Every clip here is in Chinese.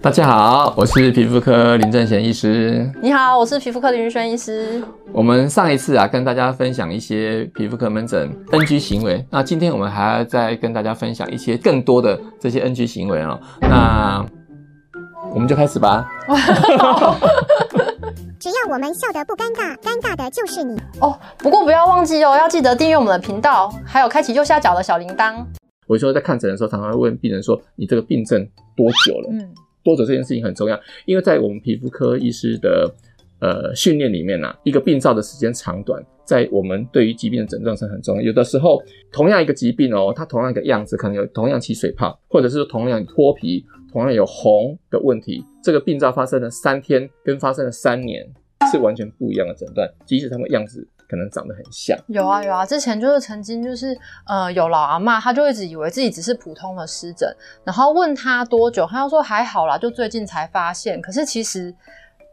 大家好，我是皮肤科林正贤医师。你好，我是皮肤科林玉轩医师。我们上一次啊，跟大家分享一些皮肤科门诊 NG 行为。那今天我们还要再跟大家分享一些更多的这些 NG 行为哦。那我们就开始吧。只要我们笑得不尴尬，尴尬的就是你哦。不过不要忘记哦，要记得订阅我们的频道，还有开启右下角的小铃铛。我有时候在看诊的时候，常常会问病人说：“你这个病症多久了？”嗯。多久这件事情很重要，因为在我们皮肤科医师的呃训练里面呢、啊，一个病灶的时间长短，在我们对于疾病的诊断上很重要。有的时候，同样一个疾病哦，它同样一个样子，可能有同样起水泡，或者是同样脱皮，同样有红的问题，这个病灶发生了三天，跟发生了三年是完全不一样的诊断，即使它们样子。可能长得很像，有啊有啊，之前就是曾经就是呃有老阿妈，她就一直以为自己只是普通的湿疹，然后问她多久，她就说还好啦，就最近才发现，可是其实。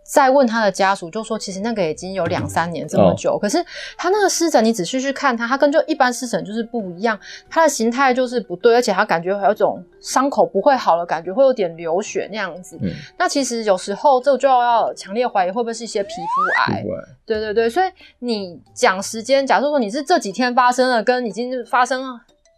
再问他的家属，就说其实那个已经有两三年这么久，哦、可是他那个湿疹，你仔细去看它，它跟就一般湿疹就是不一样，他的形态就是不对，而且他感觉有一种伤口不会好的感觉，会有点流血那样子。嗯、那其实有时候这就要强烈怀疑会不会是一些皮肤癌。对对对，所以你讲时间，假设说你是这几天发生了，跟已经发生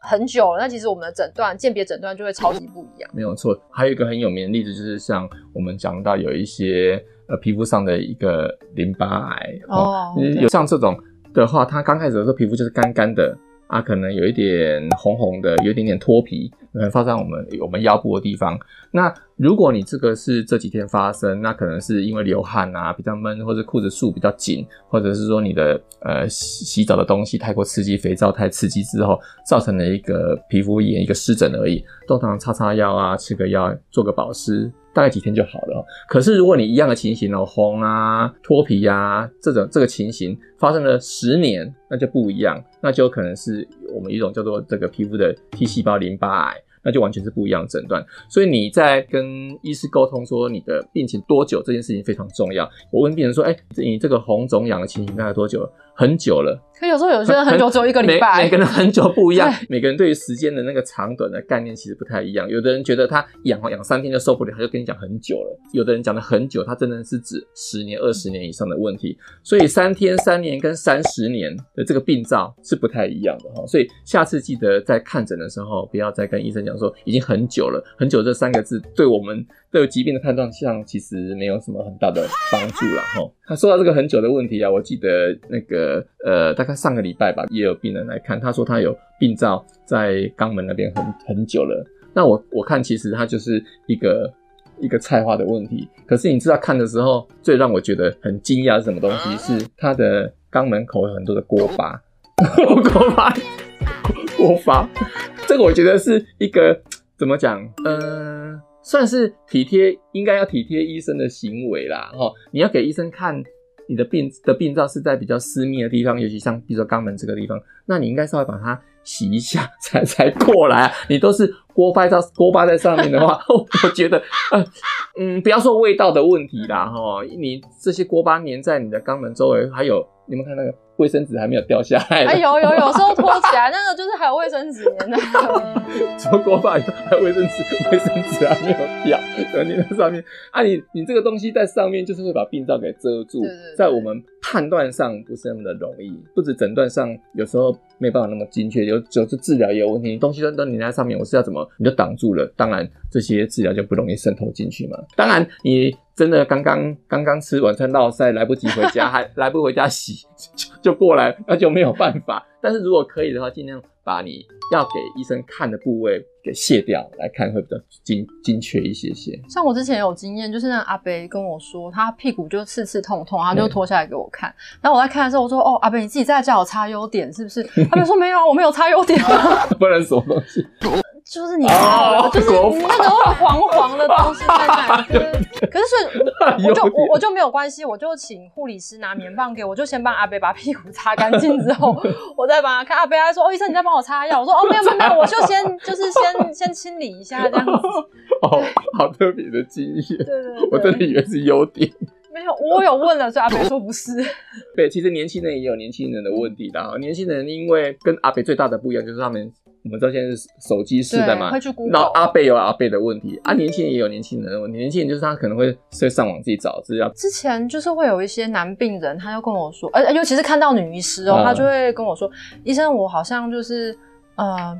很久了，那其实我们的诊断鉴别诊断就会超级不一样。没有错，还有一个很有名的例子，就是像我们讲到有一些。呃，皮肤上的一个淋巴癌哦，有像这种的话，它刚开始的时候皮肤就是干干的啊，可能有一点红红的，有一点点脱皮，可能发生我们我们腰部的地方。那如果你这个是这几天发生，那可能是因为流汗啊，比较闷，或者裤子束比较紧，或者是说你的呃洗澡的东西太过刺激，肥皂太刺激之后，造成了一个皮肤炎，一个湿疹而已。通常擦擦药啊，吃个药，做个保湿。大概几天就好了。可是如果你一样的情形哦，红啊、脱皮啊这种这个情形发生了十年，那就不一样，那就可能是我们一种叫做这个皮肤的 T 细胞淋巴癌，那就完全是不一样的诊断。所以你在跟医师沟通说你的病情多久这件事情非常重要。我问病人说：“哎，你这个红肿痒的情形大概多久了？”很久了，可有时候有些人很久，只有一个礼拜。每每个人很久不一样，每个人对于时间的那个长短的概念其实不太一样。有的人觉得他养养三天就受不了，他就跟你讲很久了。有的人讲的很久，他真的是指十年、二十年以上的问题。所以三天、三年跟三十年的这个病灶是不太一样的哈。所以下次记得在看诊的时候，不要再跟医生讲说已经很久了。很久这三个字对我们对疾病的判断上其实没有什么很大的帮助了哈。他说到这个很久的问题啊，我记得那个。呃呃，大概上个礼拜吧，也有病人来看，他说他有病灶在肛门那边很很久了。那我我看其实他就是一个一个菜花的问题。可是你知道看的时候，最让我觉得很惊讶是什么东西？是他的肛门口有很多的锅巴，锅巴，锅巴。这个我觉得是一个怎么讲？呃，算是体贴，应该要体贴医生的行为啦。哦，你要给医生看。你的病的病灶是在比较私密的地方，尤其像比如说肛门这个地方，那你应该稍微把它洗一下才才过来啊。你都是锅巴在锅巴在上面的话，我觉得，呃，嗯，不要说味道的问题啦，哈，你这些锅巴粘在你的肛门周围，还有你们看那个。卫生纸还没有掉下来。哎，有有有时候拖起来，那个就是还有卫生纸粘的。做锅巴还有卫生纸，卫生纸还没有掉，粘在上面。啊你，你你这个东西在上面，就是会把病灶给遮住。对对对，在我们判断上不是那么的容易，不止诊断上有时候没办法那么精确，有有时治疗也有问题。东西都都粘在上面，我是要怎么你就挡住了？当然这些治疗就不容易渗透进去嘛。当然你。真的刚刚刚刚吃晚餐落塞，来不及回家，还 来不回家洗 就就过来，那就没有办法。但是如果可以的话，尽量把你要给医生看的部位给卸掉，来看会比较精精确一些些。像我之前有经验，就是那阿北跟我说，他屁股就刺刺痛痛，他就脱下来给我看。然后我在看的时候，我说：“哦，阿北你自己在叫我擦优点是不是？”阿伯说：“没有啊，我没有擦优点啊。”不然什么东西？就是你 就是那个黄黄的东西在那里。可是所以我就我我就没有关系，我就请护理师拿棉棒给我，就先帮阿伯把屁股擦干净之后，我再帮他看。阿伯还说：“哦，医生你在帮我擦药。”我说：“哦，没有没有没有，我就先就是先先清理一下这样子。”哦，好特别的经验。对对对，我真的以为是优点。没有，我有问了，所以阿北说不是。对，其实年轻人也有年轻人的问题的。年轻人因为跟阿北最大的不一样，就是他们我们知道现在是手机时代嘛，会去 Google。然后阿贝有阿贝的问题，啊，年轻人也有年轻人的问题。年轻人就是他可能会会上网自己找资料。之前就是会有一些男病人，他就跟我说，呃，尤其是看到女医师哦、喔，他就会跟我说，嗯、医生，我好像就是呃。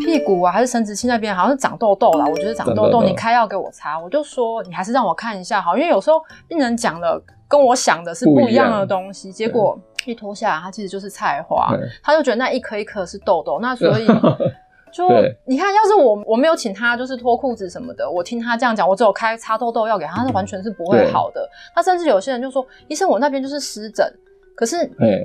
屁股啊，还是生殖器那边好像是长痘痘了。我觉得长痘痘，你开药给我擦。我就说你还是让我看一下好，因为有时候病人讲的跟我想的是不一样的东西，结果一脱下来，它其实就是菜花，他就觉得那一颗一颗是痘痘。那所以 就你看，要是我我没有请他就是脱裤子什么的，我听他这样讲，我只有开擦痘痘药给他，他是完全是不会好的。他甚至有些人就说，医生，我那边就是湿疹，可是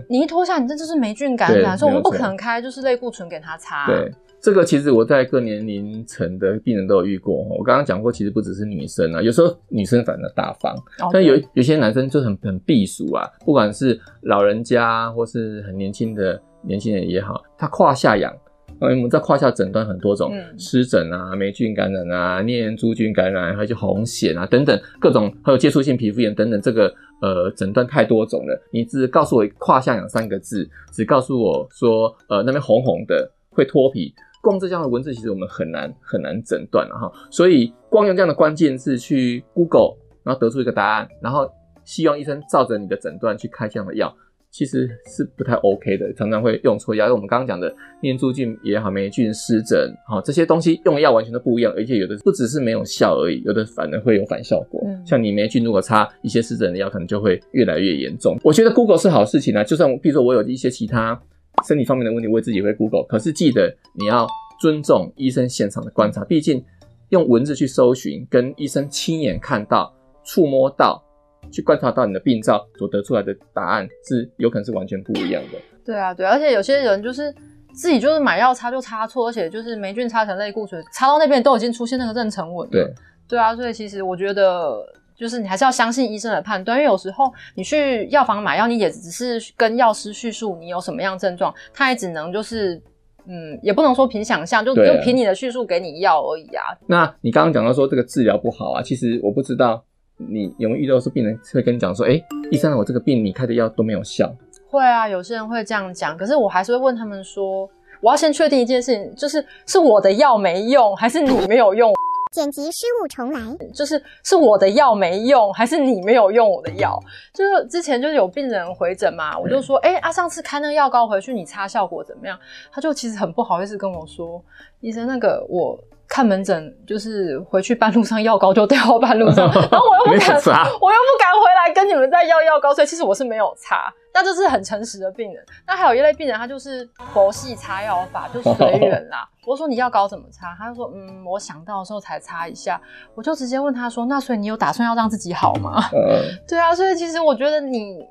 你一脱下，你这就是霉菌感染，所以我们不可能开就是类固醇给他擦。对这个其实我在各年龄层的病人都有遇过。我刚刚讲过，其实不只是女生啊，有时候女生反而大方.但有有些男生就很很避俗啊，不管是老人家或是很年轻的年轻人也好，他胯下痒，我们在胯下诊断很多种，湿疹啊、霉菌感染啊、念珠菌感染，还有红癣啊等等各种，还有接触性皮肤炎等等，这个呃诊断太多种了。你只告诉我胯下痒三个字，只告诉我说呃那边红红的会脱皮。光这样的文字，其实我们很难很难诊断了哈。所以光用这样的关键字去 Google，然后得出一个答案，然后希望医生照着你的诊断去开这样的药，其实是不太 OK 的，常常会用错药。因为我们刚刚讲的念珠菌也好，霉菌、湿疹，哦，这些东西用药完全都不一样，而且有的不只是没有效而已，有的反而会有反效果。嗯、像你霉菌如果擦一些湿疹的药，可能就会越来越严重。我觉得 Google 是好事情啊，就算比如说我有一些其他。身体方面的问题，我也自己会 Google。可是记得你要尊重医生现场的观察，毕竟用文字去搜寻，跟医生亲眼看到、触摸到、去观察到你的病灶所得出来的答案，是有可能是完全不一样的。对啊，对，而且有些人就是自己就是买药擦就擦错，而且就是霉菌擦成类固醇，擦到那边都已经出现那个妊娠纹了。对，对啊，所以其实我觉得。就是你还是要相信医生的判断，因为有时候你去药房买药，你也只是跟药师叙述你有什么样症状，他也只能就是，嗯，也不能说凭想象，就就凭你的叙述给你药而已啊。那你刚刚讲到说这个治疗不好啊，其实我不知道你有没有遇到说病人会跟你讲说，哎、欸，医生，我这个病你开的药都没有效。会啊，有些人会这样讲，可是我还是会问他们说，我要先确定一件事情，就是是我的药没用，还是你没有用？剪辑失误重来，就是是我的药没用，还是你没有用我的药？就是之前就是有病人回诊嘛，我就说，哎、欸，啊，上次开那个药膏回去，你擦效果怎么样？他就其实很不好意思跟我说，医生，那个我。看门诊就是回去半路上药膏就掉半路上，然后我又不敢，我又不敢回来跟你们再要药膏，所以其实我是没有擦。那这是很诚实的病人。那还有一类病人，他就是佛系擦药法，就随缘啦。我说你药膏怎么擦？他就说嗯，我想到的时候才擦一下。我就直接问他说，那所以你有打算要让自己好吗？对啊，所以其实我觉得你。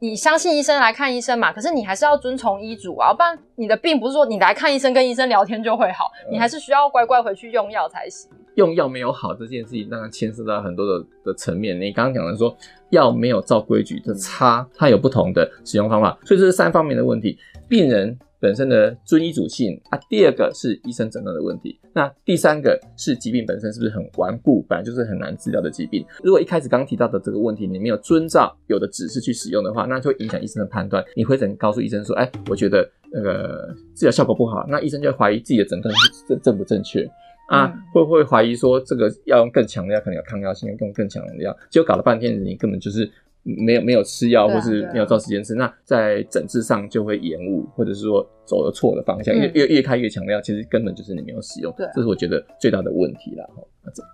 你相信医生来看医生嘛？可是你还是要遵从医嘱啊，不然你的病不是说你来看医生跟医生聊天就会好，你还是需要乖乖回去用药才行。用药没有好这件事情，当然牵涉到很多的的层面。你刚刚讲的说药没有照规矩的差，它有不同的使用方法，所以这是三方面的问题。病人。本身的遵医嘱性啊，第二个是医生诊断的问题，那第三个是疾病本身是不是很顽固，本来就是很难治疗的疾病。如果一开始刚提到的这个问题，你没有遵照有的指示去使用的话，那就会影响医生的判断。你会怎告诉医生说，哎，我觉得那个治疗效果不好，那医生就会怀疑自己的诊断是正正不正确啊？嗯、会不会怀疑说这个要用更强的药，可能有抗药性，用更强的药，结果搞了半天你根本就是。没有没有吃药，或是没有照时间吃，那在诊治上就会延误，或者是说走了错的方向，越越越开越强的药，其实根本就是你没有使用，对，这是我觉得最大的问题啦。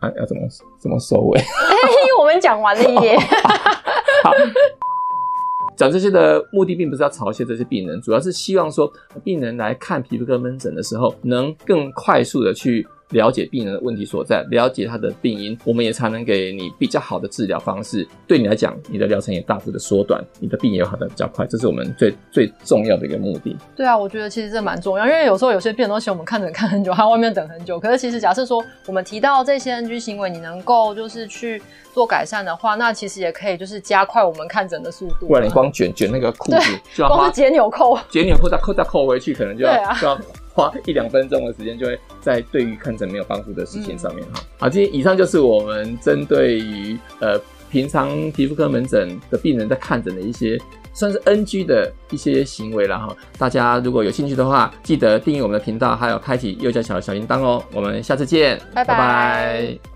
啊，要怎么怎么收尾？我们讲完了耶。好，讲这些的目的并不是要嘲笑这些病人，主要是希望说病人来看皮肤科门诊的时候，能更快速的去。了解病人的问题所在，了解他的病因，我们也才能给你比较好的治疗方式。对你来讲，你的疗程也大致的缩短，你的病也好的比较快。这是我们最 最重要的一个目的。对啊，我觉得其实这蛮重要，因为有时候有些病人都嫌我们看诊看很久，他外面等很久。可是其实假设说我们提到这些 NG 行为，你能够就是去做改善的话，那其实也可以就是加快我们看诊的速度。不然你光卷卷那个裤子，就要光是解纽扣，解纽扣再扣再扣回去，可能就要、啊、就要。花一两分钟的时间，就会在对于看诊没有帮助的事情上面哈。好，今天以上就是我们针对于呃平常皮肤科门诊的病人在看诊的一些算是 NG 的一些行为了哈。大家如果有兴趣的话，记得订阅我们的频道，还有开启右下角的小铃铛哦。我们下次见，拜拜。拜拜。